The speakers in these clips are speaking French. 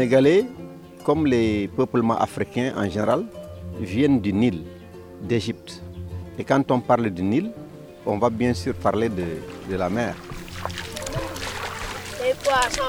Sénégalais, comme les peuplements africains en général, viennent du Nil, d'Égypte. Et quand on parle du Nil, on va bien sûr parler de, de la mer. Les poissons.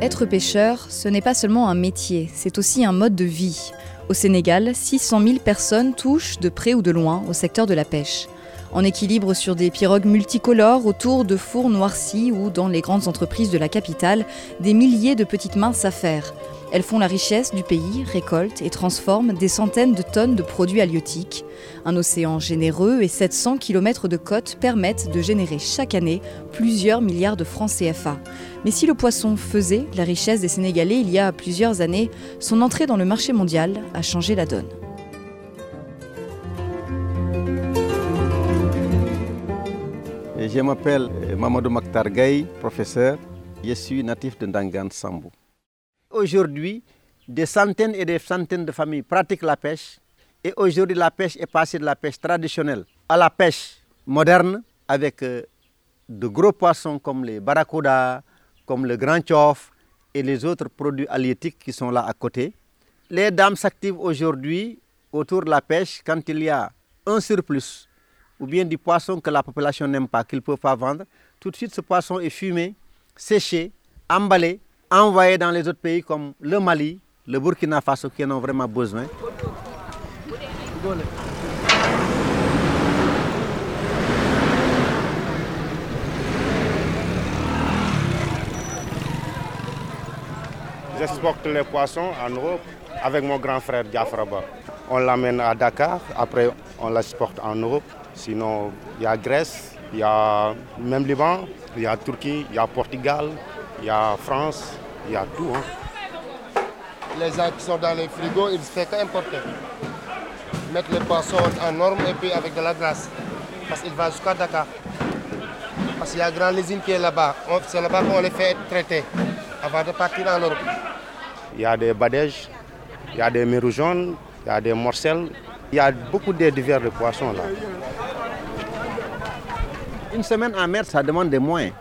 Être pêcheur, ce n'est pas seulement un métier, c'est aussi un mode de vie. Au Sénégal, 600 000 personnes touchent de près ou de loin au secteur de la pêche. En équilibre sur des pirogues multicolores autour de fours noircis ou dans les grandes entreprises de la capitale, des milliers de petites mains s'affairent. Elles font la richesse du pays, récoltent et transforment des centaines de tonnes de produits halieutiques. Un océan généreux et 700 km de côtes permettent de générer chaque année plusieurs milliards de francs CFA. Mais si le poisson faisait la richesse des Sénégalais il y a plusieurs années, son entrée dans le marché mondial a changé la donne. Je m'appelle Mamadou Maktar professeur. Je suis natif de Ndangan Sambou. Aujourd'hui, des centaines et des centaines de familles pratiquent la pêche. Et aujourd'hui, la pêche est passée de la pêche traditionnelle à la pêche moderne avec euh, de gros poissons comme les barracudas, comme le grand tchof et les autres produits halieutiques qui sont là à côté. Les dames s'activent aujourd'hui autour de la pêche quand il y a un surplus ou bien du poisson que la population n'aime pas, qu'ils ne peuvent pas vendre. Tout de suite, ce poisson est fumé, séché, emballé, envoyé dans les autres pays comme le Mali, le Burkina Faso qui en ont vraiment besoin. J'exporte les poissons en Europe avec mon grand frère Diafraba. On l'amène à Dakar, après on l'exporte en Europe. Sinon, il y a Grèce, il y a même Liban, il y a Turquie, il y a Portugal, il y a France, il y a tout. hein. Les gens qui sont dans les frigos, ils ne font qu'importer. Mettre les poissons en norme et puis avec de la glace. Parce qu'il va jusqu'à Dakar. Parce qu'il y a une grande usine qui est là-bas. C'est là-bas qu'on les fait traiter avant de partir en Europe. Il y a des badèges, il y a des mérous jaunes, il y a des morcelles. Il y a beaucoup de divers de poissons là. Une semaine en mer, ça demande des moyens.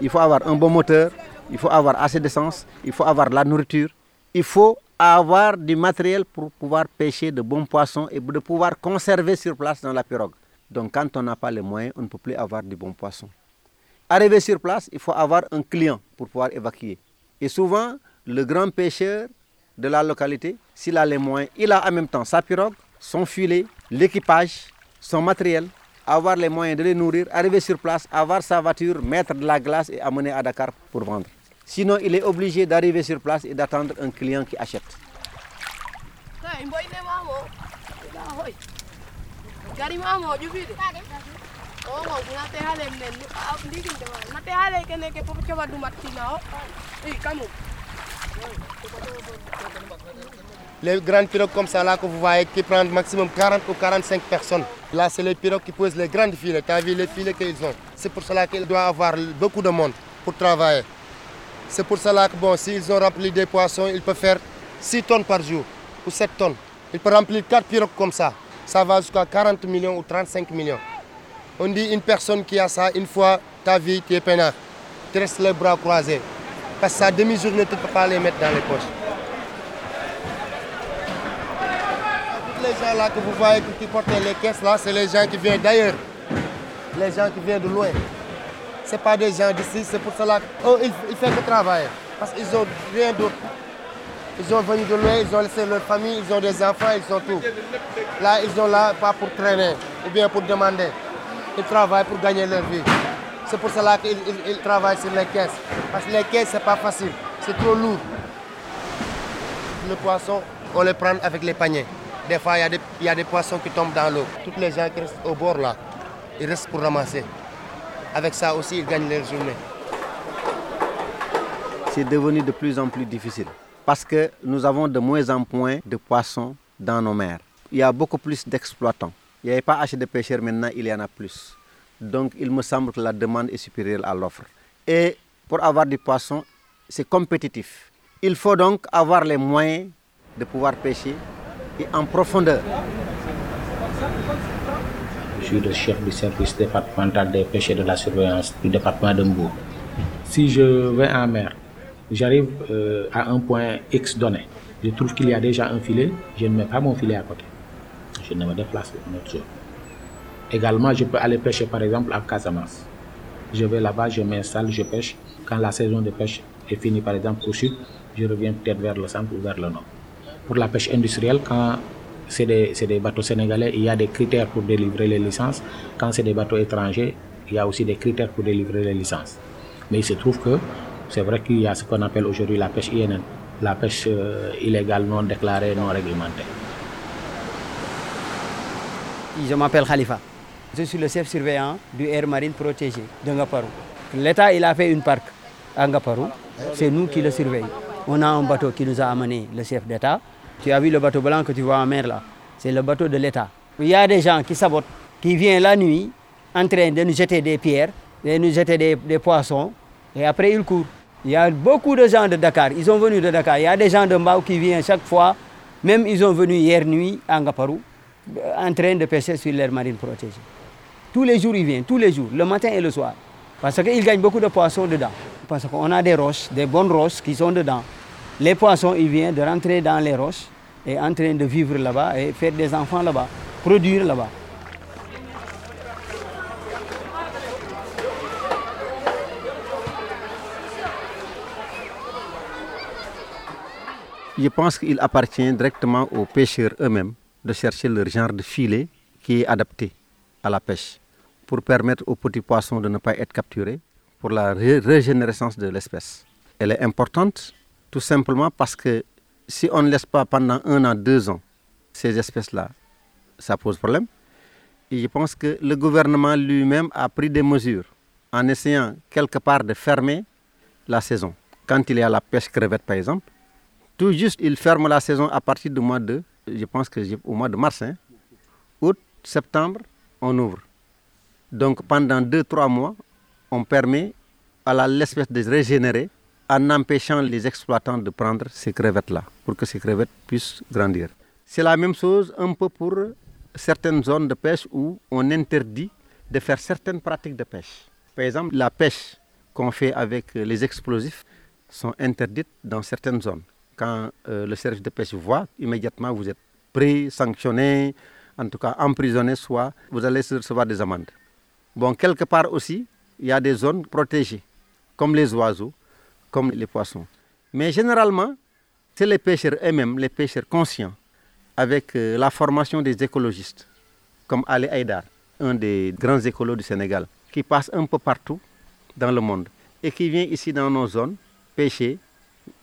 Il faut avoir un bon moteur, il faut avoir assez d'essence, il faut avoir de la nourriture, il faut avoir du matériel pour pouvoir pêcher de bons poissons et de pouvoir conserver sur place dans la pirogue. Donc quand on n'a pas les moyens, on ne peut plus avoir du bon poisson. Arrivé sur place, il faut avoir un client pour pouvoir évacuer. Et souvent, le grand pêcheur de la localité, s'il a les moyens, il a en même temps sa pirogue, son filet, l'équipage, son matériel, avoir les moyens de les nourrir, arriver sur place, avoir sa voiture, mettre de la glace et amener à Dakar pour vendre. Sinon, il est obligé d'arriver sur place et d'attendre un client qui achète. Les grandes pirogues comme ça là que vous voyez qui prennent maximum 40 ou 45 personnes. Là, c'est les pirogues qui posent les grandes filets. Tu as vu les filets qu'ils ont. C'est pour cela qu'ils doivent avoir beaucoup de monde pour travailler. C'est pour cela que bon, s'ils ont rempli des poissons, ils peuvent faire 6 tonnes par jour ou 7 tonnes. Ils peuvent remplir 4 pirogues comme ça. Ça va jusqu'à 40 millions ou 35 millions. On dit une personne qui a ça, une fois ta vie, tu es peinard. Tu restes les bras croisés. Parce que sa demi-journée, tu ne peux pas les mettre dans les poches. Tous les gens là que vous voyez qui portent les caisses là, c'est les gens qui viennent d'ailleurs. Les gens qui viennent de loin. Ce n'est pas des gens d'ici, c'est pour cela qu'ils ne font que travailler. Parce qu'ils n'ont rien d'autre. Ils sont venus de loin, ils ont laissé leur famille, ils ont des enfants, ils sont tout. Là, ils sont là pas pour traîner ou bien pour demander. Ils travaillent pour gagner leur vie. C'est pour cela qu'ils ils- ils travaillent sur les caisses. Parce que les caisses, c'est pas facile, c'est trop lourd. Le poisson, on le prend avec les paniers. Des fois, il y, a des- il y a des poissons qui tombent dans l'eau. Tous les gens qui restent au bord là, ils restent pour ramasser. Avec ça aussi, ils gagnent leur journée. c'est devenu de plus en plus difficile parce que nous avons de moins en moins de poissons dans nos mers. Il y a beaucoup plus d'exploitants. Il n'y avait pas assez de pêcheurs, maintenant il y en a plus. Donc il me semble que la demande est supérieure à l'offre. Et pour avoir du poisson, c'est compétitif. Il faut donc avoir les moyens de pouvoir pêcher et en profondeur. Suis le chef du service départemental des pêches et de la surveillance du département de Mbourg. Si je vais en mer, j'arrive euh, à un point X donné. Je trouve qu'il y a déjà un filet, je ne mets pas mon filet à côté. Je ne me déplace une autre zone. Également, je peux aller pêcher par exemple à Casamance. Je vais là-bas, je m'installe, je pêche. Quand la saison de pêche est finie par exemple au sud, je reviens peut-être vers le centre ou vers le nord. Pour la pêche industrielle, quand c'est des, bateaux sénégalais, il y a des critères pour délivrer les licences. Quand c'est des bateaux étrangers, il y a aussi des critères pour délivrer les licences. Mais il se trouve que c'est vrai qu'il y a ce qu'on appelle aujourd'hui la pêche INN, la pêche euh, illégale non déclarée, non réglementée. Je m'appelle Khalifa. Je suis le chef surveillant du air marine protégé de Ngaparou. L'État, il a fait une parc à Ngaparou. C'est nous qui le surveillons. On a un bateau qui nous a amené le chef d'État. Tu as vu le bateau blanc que tu vois en mer là C'est le bateau de l'État. Il y a des gens qui sabotent, qui viennent la nuit en train de nous jeter des pierres, de nous jeter des, poissons, et après ils courent. Il y a beaucoup de gens de Dakar, ils sont venus de Dakar. Il y a des gens de Mbao qui viennent chaque fois, même ils sont venus hier nuit à Ngaparou, en train de pêcher sur l'air marine protégée. Tous les jours, ils viennent, tous les jours, le matin et le soir. Parce qu'ils gagnent beaucoup de poissons dedans. Parce qu'on a des roches, des bonnes roches qui sont dedans. Les poissons, ils viennent de rentrer dans les roches et en train de vivre là-bas et faire des enfants là-bas, produire là-bas. Je pense qu'il appartient directement aux pêcheurs eux-mêmes de chercher leur genre de filet qui est adapté à la pêche pour permettre aux petits poissons de ne pas être capturés pour la ré- régénérescence de l'espèce. Elle est importante tout simplement parce que si on ne laisse pas pendant un an, deux ans ces espèces-là, ça pose problème. Et je pense que le gouvernement lui-même a pris des mesures en essayant quelque part de fermer la saison. Quand il y a la pêche crevette par exemple, tout juste, il ferme la saison à partir du mois de, je pense que au mois de mars, hein. août, septembre, on ouvre. Donc pendant deux, trois mois, on permet à l'espèce de régénérer en empêchant les exploitants de prendre ces crevettes-là pour que ces crevettes puissent grandir. C'est la même chose un peu pour certaines zones de pêche où on interdit de faire certaines pratiques de pêche. Par exemple, la pêche qu'on fait avec les explosifs sont interdites dans certaines zones. Quand euh, le service de pêche voit, immédiatement vous êtes pris, sanctionné, en tout cas emprisonné, soit vous allez recevoir des amendes. Bon, quelque part aussi, il y a des zones protégées, comme les oiseaux, comme les poissons. Mais généralement, c'est les pêcheurs eux-mêmes, les pêcheurs conscients, avec euh, la formation des écologistes, comme Ali Haïdar, un des grands écolos du Sénégal, qui passe un peu partout dans le monde et qui vient ici dans nos zones pêcher,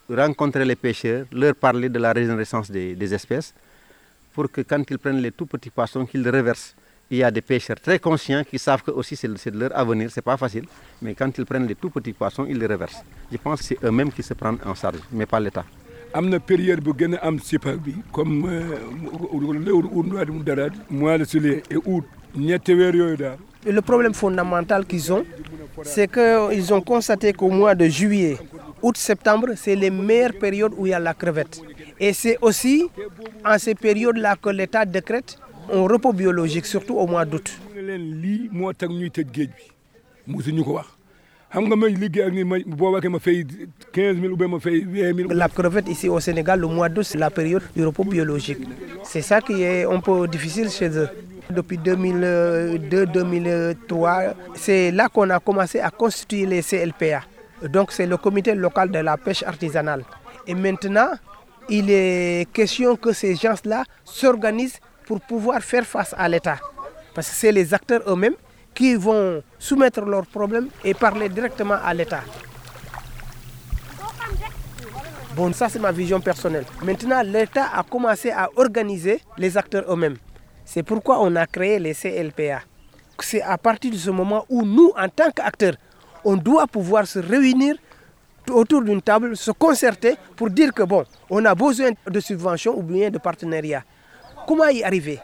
rencontrer les pêcheurs, leur parler de la régénérescence des, des espèces, pour que quand ils prennent les tout petits poissons, qu'ils les reversent. Il y a des pêcheurs très conscients qui savent que aussi c'est de leur avenir, c'est pas facile, mais quand ils prennent les tout petits poissons, ils les reversent. Je pense que c'est eux-mêmes qui se prennent en charge, mais pas l'État. am na période bu gën a am sipa bi comme léwru ut nduwaadi mu daraat mois de juillet et août ñetti weer yooyu daal Et Le problème fondamental qu'ils ont, c'est qu'ils ont constaté qu'au mois de juillet, août, septembre, c'est les meilleures périodes où il y a la crevette. Et c'est aussi en ces périodes-là que l'État décrète un repos biologique, surtout au mois d'août. mu ne leen lii moo tax ñuy tëj géej bi mosuñu ko wax xam nga may liggéey ak ni ma boo waxee ma fay 15 000 ou bien ma fay 20 000. La crevette ici au Sénégal, le mois d'août, c'est la période du repos biologique. C'est ça qui est un peu difficile chez eux. Depuis 2002-2003, c'est là qu'on a commencé à constituer les CLPA. Donc c'est le comité local de la pêche artisanale. Et maintenant, il est question que ces gens-là s'organisent pour pouvoir faire face à l'État. Parce que c'est les acteurs eux-mêmes qui vont soumettre leurs problèmes et parler directement à l'État. Bon, ça c'est ma vision personnelle. Maintenant, l'État a commencé à organiser les acteurs eux-mêmes. C'est pourquoi on a créé les CLPA. C'est à partir de ce moment où nous, en tant qu'acteurs, on doit pouvoir se réunir autour d'une table, se concerter pour dire que bon, on a besoin de subventions ou bien de partenariats. Comment y arriver?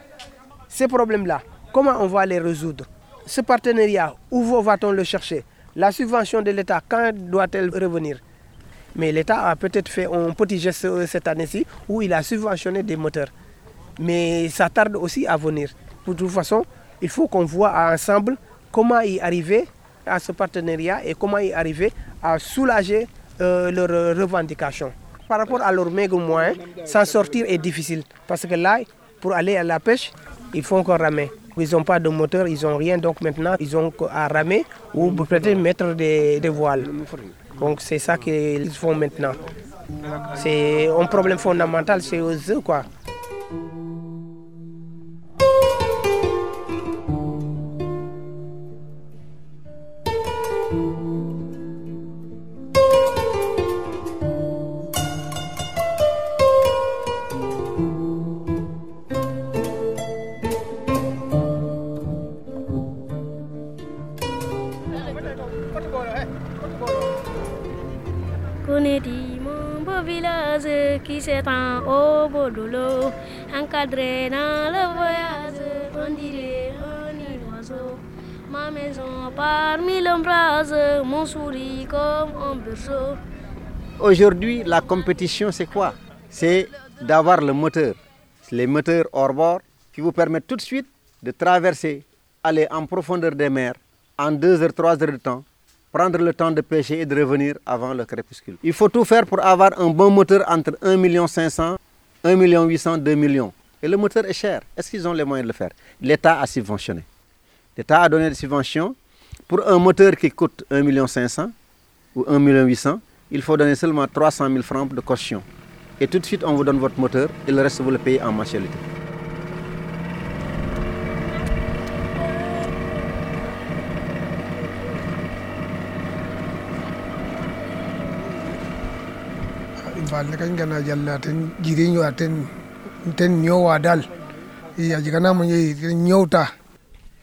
Ces problèmes-là, comment on va les résoudre? Ce partenariat, où va-t-on le chercher? La subvention de l'État, quand doit-elle revenir? Mais l'État a peut-être fait un petit geste cette année-ci où il a subventionné des moteurs. Mais ça tarde aussi à venir. De toute façon, il faut qu'on voit ensemble comment y arriver à ce partenariat et comment y arriver à soulager euh, leurs revendications. Par rapport à leurs maigres moyens, s'en sortir est difficile parce que là, pour aller à la pêche, il faut encore ramer. Ils n'ont pas de moteur, ils n'ont rien, donc maintenant ils ont à ramer ou peut-être mettre des, voiles. Donc c'est ça qu'ils font maintenant. C'est un problème fondamental chez eux. Quoi. L'eau, encadré dans le voyage, on dirait un oiseau. Ma maison parmi l'ombrage, mon souris comme un berceau. Aujourd'hui, la compétition, c'est quoi? C'est d'avoir le moteur, les moteurs hors bord, qui vous permettent tout de suite de traverser, aller en profondeur des mers en 2 heures, 3 heures de temps, prendre le temps de pêcher et de revenir avant le crépuscule. Il faut tout faire pour avoir un bon moteur entre 1 500 1 800 2 millions. Et le moteur est cher. Est-ce qu'ils ont les moyens de le faire? L'État a subventionné. L'État a donné des subventions. Pour un moteur qui coûte 1 500 ou 1 800 il faut donner seulement 300 000 francs de caution. Et tout de suite, on vous donne votre moteur et le reste, vous le payez en mensualité.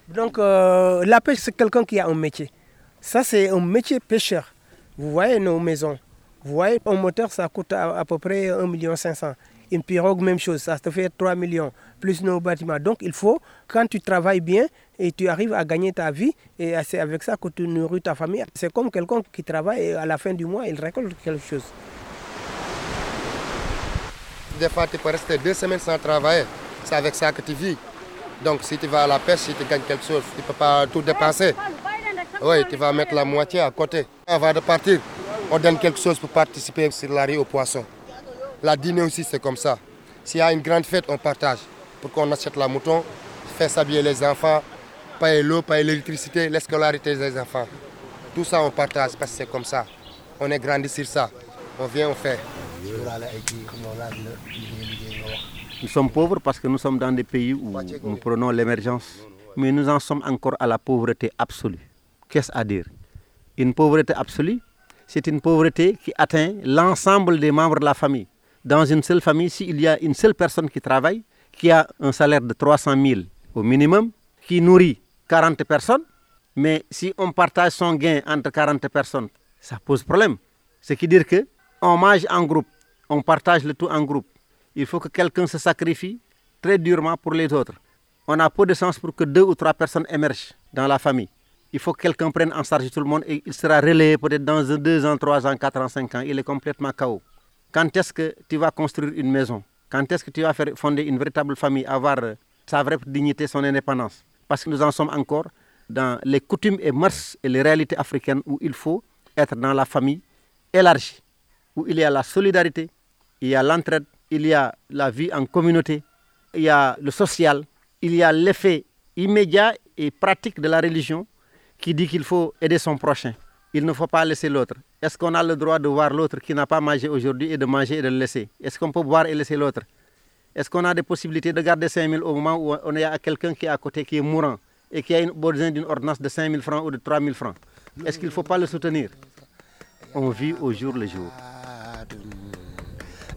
Donc euh, la pêche c'est quelqu'un qui a un métier. Ça c'est un métier pêcheur. Vous voyez nos maisons. Vous voyez un moteur ça coûte à, à peu près 1 million 500 une pirogue même chose ça te fait 3 millions plus nos bâtiments. Donc il faut quand tu travailles bien et tu arrives à gagner ta vie et c'est avec ça que tu nourris ta famille. C'est comme quelqu'un qui travaille et à la fin du mois il récolte quelque chose des fois, tu peux rester deux semaines sans travailler. C'est avec ça que tu vis. Donc, si tu vas à la pêche, si tu gagnes quelque chose, tu ne peux pas tout dépenser. Oui, tu vas mettre la moitié à côté. Avant de partir, on donne quelque chose pour participer sur la riz aux poissons. La dîner aussi, c'est comme ça. S'il y a une grande fête, on partage. Pour qu'on achète la mouton, faire s'habiller les enfants, payer l'eau, payer l'électricité, la scolarité des enfants. Tout ça, on partage parce que c'est comme ça. On est grandi sur ça. On vient, on fait. Nous sommes pauvres parce que nous sommes dans des pays où nous prenons l'émergence, mais nous en sommes encore à la pauvreté absolue. Qu'est-ce à dire? Une pauvreté absolue, c'est une pauvreté qui atteint l'ensemble des membres de la famille. Dans une seule famille, s'il y a une seule personne qui travaille, qui a un salaire de 300 000 au minimum, qui nourrit 40 personnes, mais si on partage son gain entre 40 personnes, ça pose problème. Ce qui veut dire que on mange en groupe, on partage le tout en groupe. Il faut que quelqu'un se sacrifie très durement pour les autres. On a peu de chance pour que deux ou trois personnes émergent dans la famille. Il faut que quelqu'un prenne en charge tout le monde et il sera relayé peut-être dans deux ans, trois ans, quatre ans, cinq ans. Il est complètement chaos. Quand est-ce que tu vas construire une maison? Quand est-ce que tu vas faire fonder une véritable famille, avoir sa vraie dignité, son indépendance? Parce que nous en sommes encore dans les coutumes et mœurs et les réalités africaines où il faut être dans la famille élargie, où il y a la solidarité, il y a l'entraide, il y a la vie en communauté, il y a le social, il y a l'effet immédiat et pratique de la religion qui dit qu'il faut aider son prochain. il ne faut pas laisser l'autre. Est-ce qu'on a le droit de voir l'autre qui n'a pas mangé aujourd'hui et de manger et de le laisser? Est-ce qu'on peut boire et laisser l'autre? Est-ce qu'on a des possibilités de garder 5 000 au moment où on est à quelqu'un qui est à côté, qui est mourant et qui a besoin d'une ordonnance de 5 000 francs ou de 3 000 francs? Est-ce qu'il ne faut pas le soutenir? On vit au jour le jour.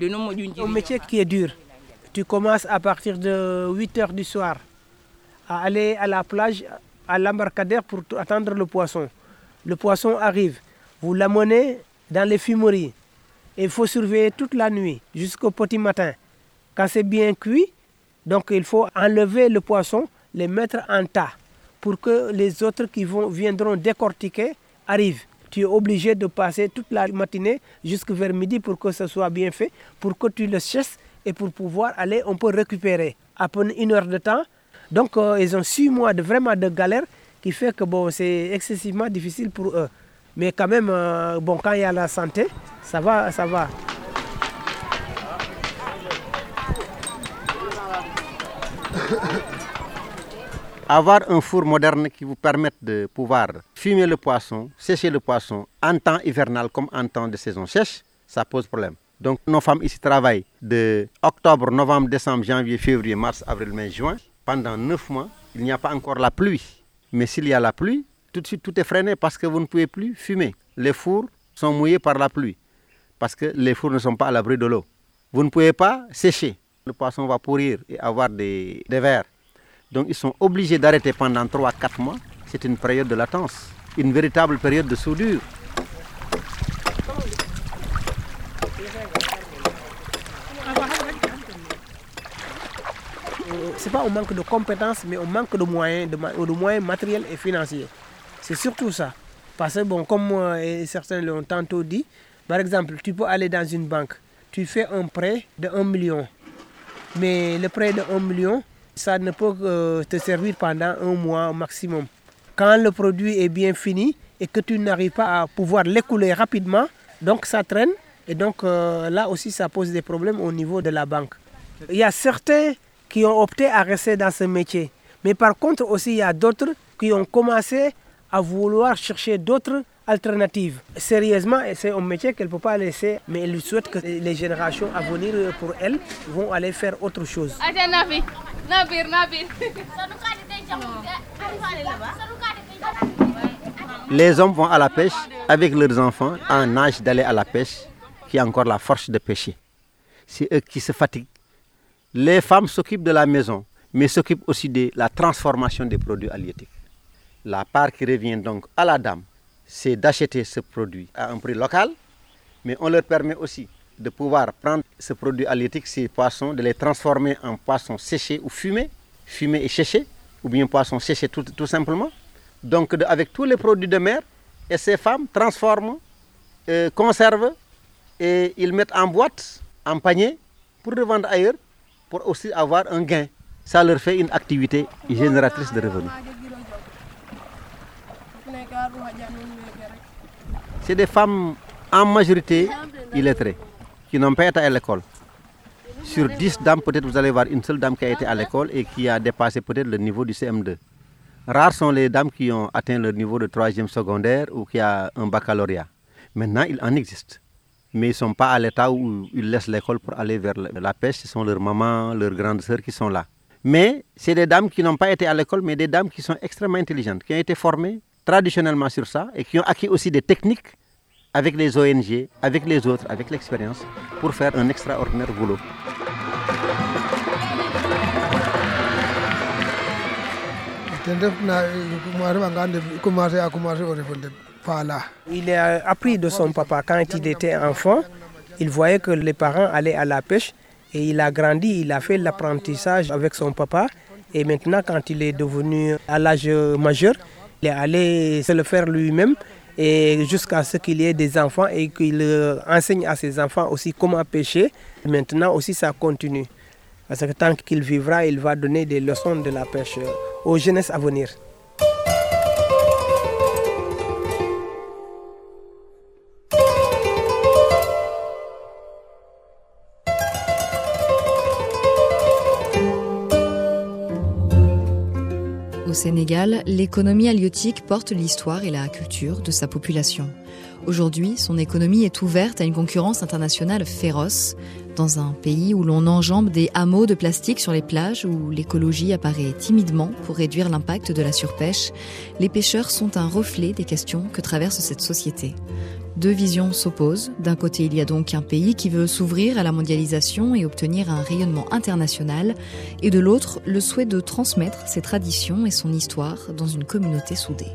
Un métier qui est dur. Tu commences à partir de 8 heures du soir à aller à la plage, à l'embarcadère pour attendre le poisson. Le poisson arrive, vous l'amenez dans les fumeries. Il faut surveiller toute la nuit jusqu'au petit matin. Quand c'est bien cuit, donc il faut enlever le poisson, les mettre en tas pour que les autres qui vont, viendront décortiquer arrivent. Tu es obligé de passer toute la matinée jusqu'à vers midi pour que ce soit bien fait, pour que tu le chasses et pour pouvoir aller, on peut récupérer à peine une heure de temps. Donc euh, ils ont six mois de vraiment de galère qui fait que bon, c'est excessivement difficile pour eux. Mais quand même, euh, bon, quand il y a la santé, ça va, ça va. Avoir un four moderne qui vous permette de pouvoir fumer le poisson, sécher le poisson en temps hivernal comme en temps de saison sèche, ça pose problème. Donc nos femmes ici travaillent de octobre, novembre, décembre, janvier, février, mars, avril, mai, juin. Pendant neuf mois, il n'y a pas encore la pluie. Mais s'il y a la pluie, tout de suite tout est freiné parce que vous ne pouvez plus fumer. Les fours sont mouillés par la pluie parce que les fours ne sont pas à l'abri de l'eau. Vous ne pouvez pas sécher. Le poisson va pourrir et avoir des, des. Donc ils sont obligés d'arrêter pendant 3-4 mois. C'est une période de latence, une véritable période de soudure. C'est pas un manque de compétences, mais un manque de moyens, de, moyens matériels et financiers. C'est surtout ça. Parce que, bon, comme et certains l'ont tantôt dit, par exemple, tu peux aller dans une banque, tu fais un prêt de 1 million. Mais le prêt de 1 million, ça ne peut euh, te servir pendant un mois maximum. Quand le produit est bien fini et que tu n'arrives pas à pouvoir l'écouler rapidement, donc ça traîne et donc euh, là aussi ça pose des problèmes au niveau de la banque. Il y a certains qui ont opté à rester dans ce métier, mais par contre aussi il y a d'autres qui ont commencé à vouloir chercher d'autres alternatives. Sérieusement, c'est un métier qu'elle ne peut pas laisser, mais elle souhaite que les générations à venir pour elle vont aller faire autre chose. Les hommes vont à la pêche avec leurs enfants en âge d'aller à la pêche, qui a encore la force de pêcher. C'est eux qui se fatiguent. Les femmes s'occupent de la maison, mais s'occupent aussi de la transformation des produits halieutiques. La part qui revient donc à la dame, c'est d'acheter ce produit à un prix local, mais on leur permet aussi de pouvoir prendre ce produit halieutique, ces poissons, de les transformer en poissons séchés ou fumés, fumés et séchés, ou bien poissons séchés tout, tout simplement. Donc avec tous les produits de mer, et ces femmes transforment, euh, conservent, et ils mettent en boîte, en panier, pour revendre ailleurs, pour aussi avoir un gain. Ça leur fait une activité génératrice de revenus. C'est des femmes en majorité illettrées, qui n'ont pas été à l'école. Sur 10 dames, peut-être vous allez voir une seule dame qui a été à l'école et qui a dépassé peut-être le niveau du CM2. Rares sont les dames qui ont atteint le niveau de troisième secondaire ou qui a un baccalauréat. Maintenant, il en existe. Mais ils ne sont pas à l'état où ils laissent l'école pour aller vers la pêche. Ce sont leurs mamans, leurs grandes sœurs qui sont là. Mais c'est des dames qui n'ont pas été à l'école, mais des dames qui sont extrêmement intelligentes, qui ont été formées traditionnellement sur ça et qui ont acquis aussi des techniques avec les ONG, avec les autres, avec l'expérience, pour faire un extraordinaire boulot. Il a appris de son papa quand il était enfant. Il voyait que les parents allaient à la pêche et il a grandi, il a fait l'apprentissage avec son papa. Et maintenant, quand il est devenu à l'âge majeur, il est allé se le faire lui-même et jusqu'à ce qu'il ait des enfants et qu'il euh, enseigne à ses enfants aussi comment pêcher. Maintenant aussi ça continue. Parce que tant qu'il vivra, il va donner des leçons de la pêche aux jeunesses à venir. Sénégal, l'économie halieutique porte l'histoire et la culture de sa population. Aujourd'hui, son économie est ouverte à une concurrence internationale féroce, dans un pays où l'on enjambe des hameaux de plastique sur les plages, où l'écologie apparaît timidement pour réduire l'impact de la surpêche, les pêcheurs sont un reflet des questions que traverse cette société. Deux visions s'opposent. D'un côté, il y a donc un pays qui veut s'ouvrir à la mondialisation et obtenir un rayonnement international, et de l'autre, le souhait de transmettre ses traditions et son histoire dans une communauté soudée.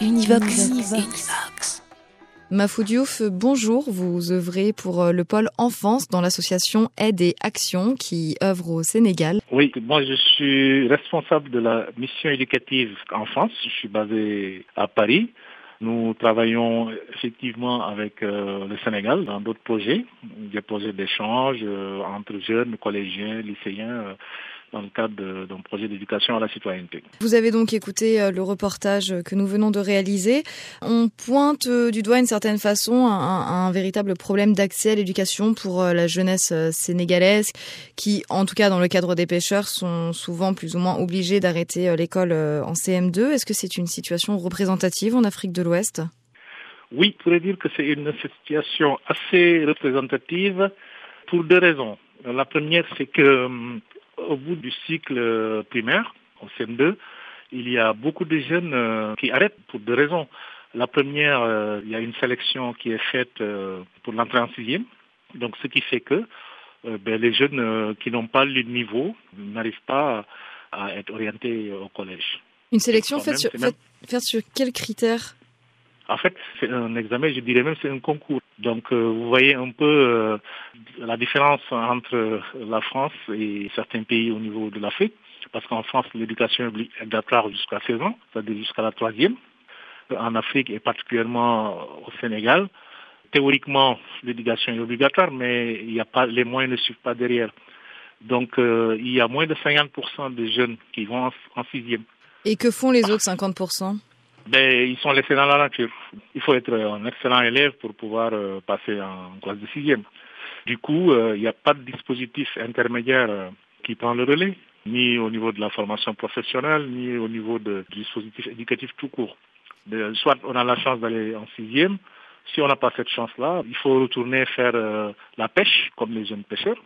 Univox. Univox. Mafou Diouf, bonjour. Vous œuvrez pour euh, le pôle enfance dans l'association Aide et Action qui œuvre au Sénégal. Oui, moi je suis responsable de la mission éducative enfance. Je suis basé à Paris. Nous travaillons effectivement avec euh, le Sénégal dans d'autres projets, des projets d'échange euh, entre jeunes, collégiens, lycéens. euh, dans le cadre d'un projet d'éducation à la citoyenneté. Vous avez donc écouté euh, le reportage que nous venons de réaliser. On pointe euh, du doigt d'une certaine façon un, un- véritable problème d'accès à l'éducation pour euh, la jeunesse euh, sénégalaise qui, en tout cas dans le cadre des pêcheurs, sont souvent plus ou moins obligés d'arrêter euh, l'école euh, en CM2. Est-ce que c'est une situation représentative en Afrique de l'Ouest? Oui, je pourrais dire que c'est une situation assez représentative pour deux raisons. La première, c'est que hum, au bout du cycle euh, primaire, au CM2, il y a beaucoup de jeunes euh, qui arrêtent pour deux raisons. La première, euh, il y a une sélection qui est faite euh, pour l'entrée en sixième. Donc, ce qui fait que euh, ben, les jeunes qui n'ont pas le niveau n'arrivent pas à être orientés au collège. Une sélection faite sur, même- sur quels critères En fait, c'est un examen, je dirais même c'est un concours. Donc, euh, vous voyez un peu euh, la différence entre la France et certains pays au niveau de l'Afrique. Parce qu'en France, l'éducation est obli- obligatoire jusqu'à 16 ans, c'est-à-dire jusqu'à la troisième. En Afrique et particulièrement au Sénégal, théoriquement, l'éducation est obligatoire, mais il y a pas, les moyens ne suivent pas derrière. Donc, euh, il y a moins de 50% de jeunes qui vont en, en sixième. Et que font les autres 50% Ben, ils sont laissés dans la nature. Il faut être un excellent élève pour pouvoir euh, passer en classe de sixième. Du coup, euh, il n'y a pas de dispositif intermédiaire euh, qui prend le relais, ni au niveau de la formation professionnelle, ni au niveau de- du dispositif éducatif tout court. Soit on a la chance d'aller en sixième, si on n'a pas cette chance-là, il faut retourner faire euh, la pêche, comme les jeunes pêcheurs,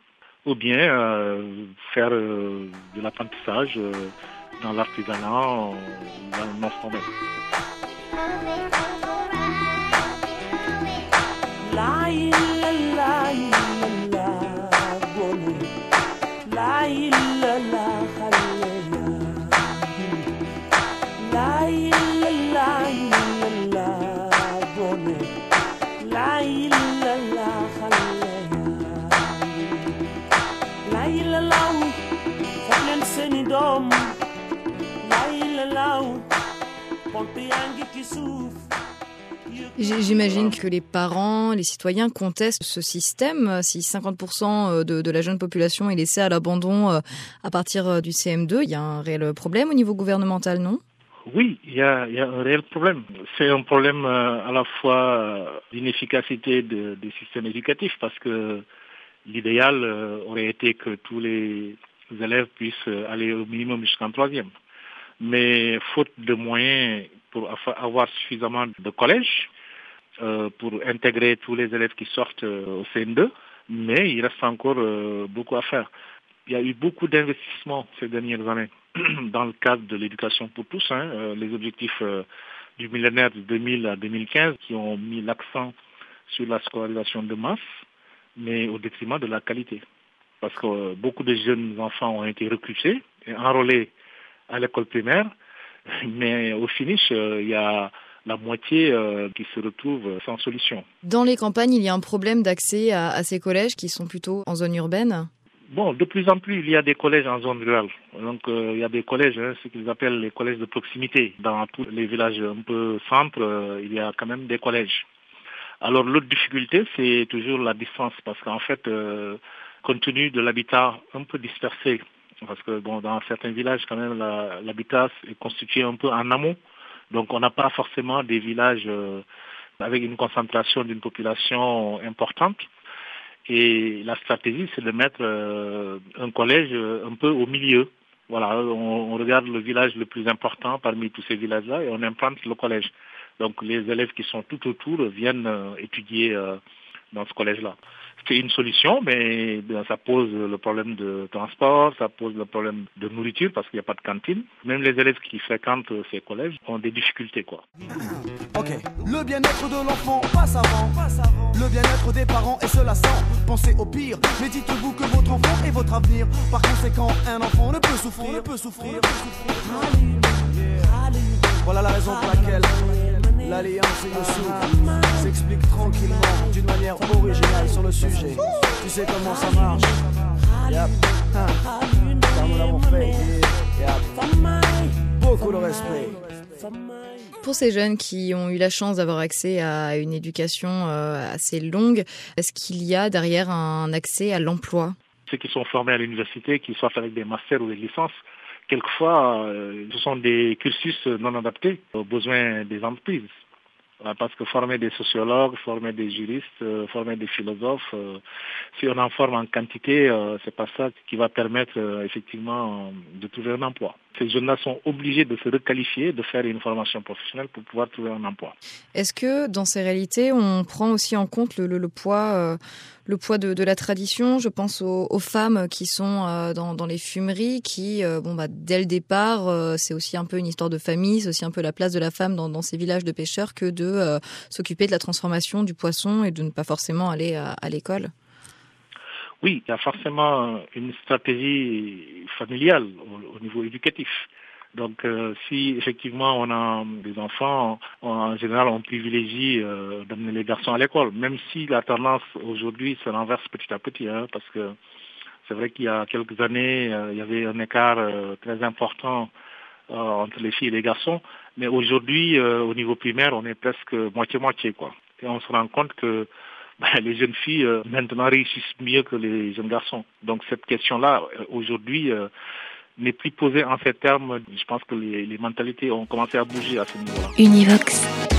ou bien euh, faire euh, de l'apprentissage euh, dans l'artisanat, euh, dans le non-formel. La ilaha J'imagine que les parents, les citoyens contestent ce système. Si 50% de, de la jeune population est laissée à l'abandon euh, à partir euh, du CM2, il y a un réel problème au niveau gouvernemental, non? Oui, il y y a un réel problème. C'est un problème euh, à la fois euh, d'inefficacité des systèmes éducatifs parce que l'idéal euh, aurait été que tous les élèves puissent euh, aller au minimum jusqu'en troisième. Mais faute de moyens pour avoir suffisamment de collèges euh, pour intégrer tous les élèves qui sortent euh, au CN2, mais il reste encore euh, beaucoup à faire. Il y a eu beaucoup d'investissements ces dernières années dans le cadre de l'éducation pour tous, hein, les objectifs du millénaire de 2000 à 2015 qui ont mis l'accent sur la scolarisation de masse, mais au détriment de la qualité. Parce que beaucoup de jeunes enfants ont été recrutés et enrôlés à l'école primaire, Mais au finish, il y a la moitié qui se retrouve sans solution. Dans les campagnes, il y a un problème d'accès à, à, ces collèges qui sont plutôt en zone urbaine Bon, de plus en plus, il y a des collèges en zone rurale. Donc, il y a des collèges, hein, ce qu'ils appellent les collèges de proximité. Dans tous les villages un peu centres, il y a quand même des collèges. Alors, l'autre difficulté, c'est toujours la distance, parce qu'en fait, compte tenu de l'habitat un peu dispersé, parce que bon, dans certains villages, quand même, l'habitat est constitué un peu en amont. Donc, on n'a pas forcément des villages euh, avec une concentration d'une population importante. Et la stratégie, c'est de mettre euh, un collège euh, un peu au milieu. Voilà, on, on, regarde le village le plus important parmi tous ces villages-là et on implante le collège. Donc, les élèves qui sont tout autour viennent étudier dans ce collège-là c'est une solution, mais ben, ça pose le problème de transport, ça pose le problème de nourriture parce qu'il n'y a pas de cantine. Même les élèves qui fréquentent ces collèges ont des difficultés. Quoi. Ok, le bien-être de l'enfant passe avant. Le bien-être des parents et cela sans penser au pire. Mais dites-vous que votre enfant est votre avenir. Par conséquent, un enfant. Ne peut souffrir. Voilà la raison pour laquelle l'alliance et le s'explique tranquillement d'une manière originale sur le sujet. Tu sais comment ça marche Yep. Comme nous l'avons fait. Yep. Beaucoup de respect. Pour ces jeunes qui ont eu la chance d'avoir accès à une éducation euh, assez longue, est-ce qu'il y a derrière un accès à l'emploi? Ceux qui sont formés à l'université, qui soient avec des masters ou des licences, quelquefois, euh, ce sont des cursus non adaptés aux besoins des entreprises. Parce que former des sociologues, former des juristes, euh, former des philosophes, euh, si on en forme en quantité, c'est pas ça qui va permettre effectivement de trouver un emploi. Ces jeunes-là sont obligés de se requalifier, de faire une formation professionnelle pour pouvoir trouver un emploi. Est-ce que dans ces réalités, on prend aussi en compte le poids le poids de, de, la tradition. Je pense aux, aux femmes qui sont euh, dans, dans, les fumeries, qui, euh, bon, bah, dès le départ, euh, c'est aussi un peu une histoire de famille, c'est aussi un peu la place de la femme dans, dans ces villages de pêcheurs que de s'occuper de la transformation du poisson et de ne pas forcément aller à, à l'école. Oui, il y a forcément une stratégie familiale au, au niveau éducatif. Donc, euh, si effectivement on a des enfants, on, en général, on privilégie euh, d'amener les garçons à l'école, même si la tendance aujourd'hui se renverse petit à petit, hein, parce que c'est vrai qu'il y a quelques années, euh, il y avait un écart euh, très important euh, entre les filles et les garçons, mais aujourd'hui, au niveau primaire, on est presque moitié-moitié, quoi. Et on se rend compte que ben, les jeunes filles maintenant réussissent mieux que les jeunes garçons. Donc cette question-là, aujourd'hui, n'est plus posé en ces termes. Je pense que les, les mentalités ont commencé à bouger à ce niveau-là. Univox.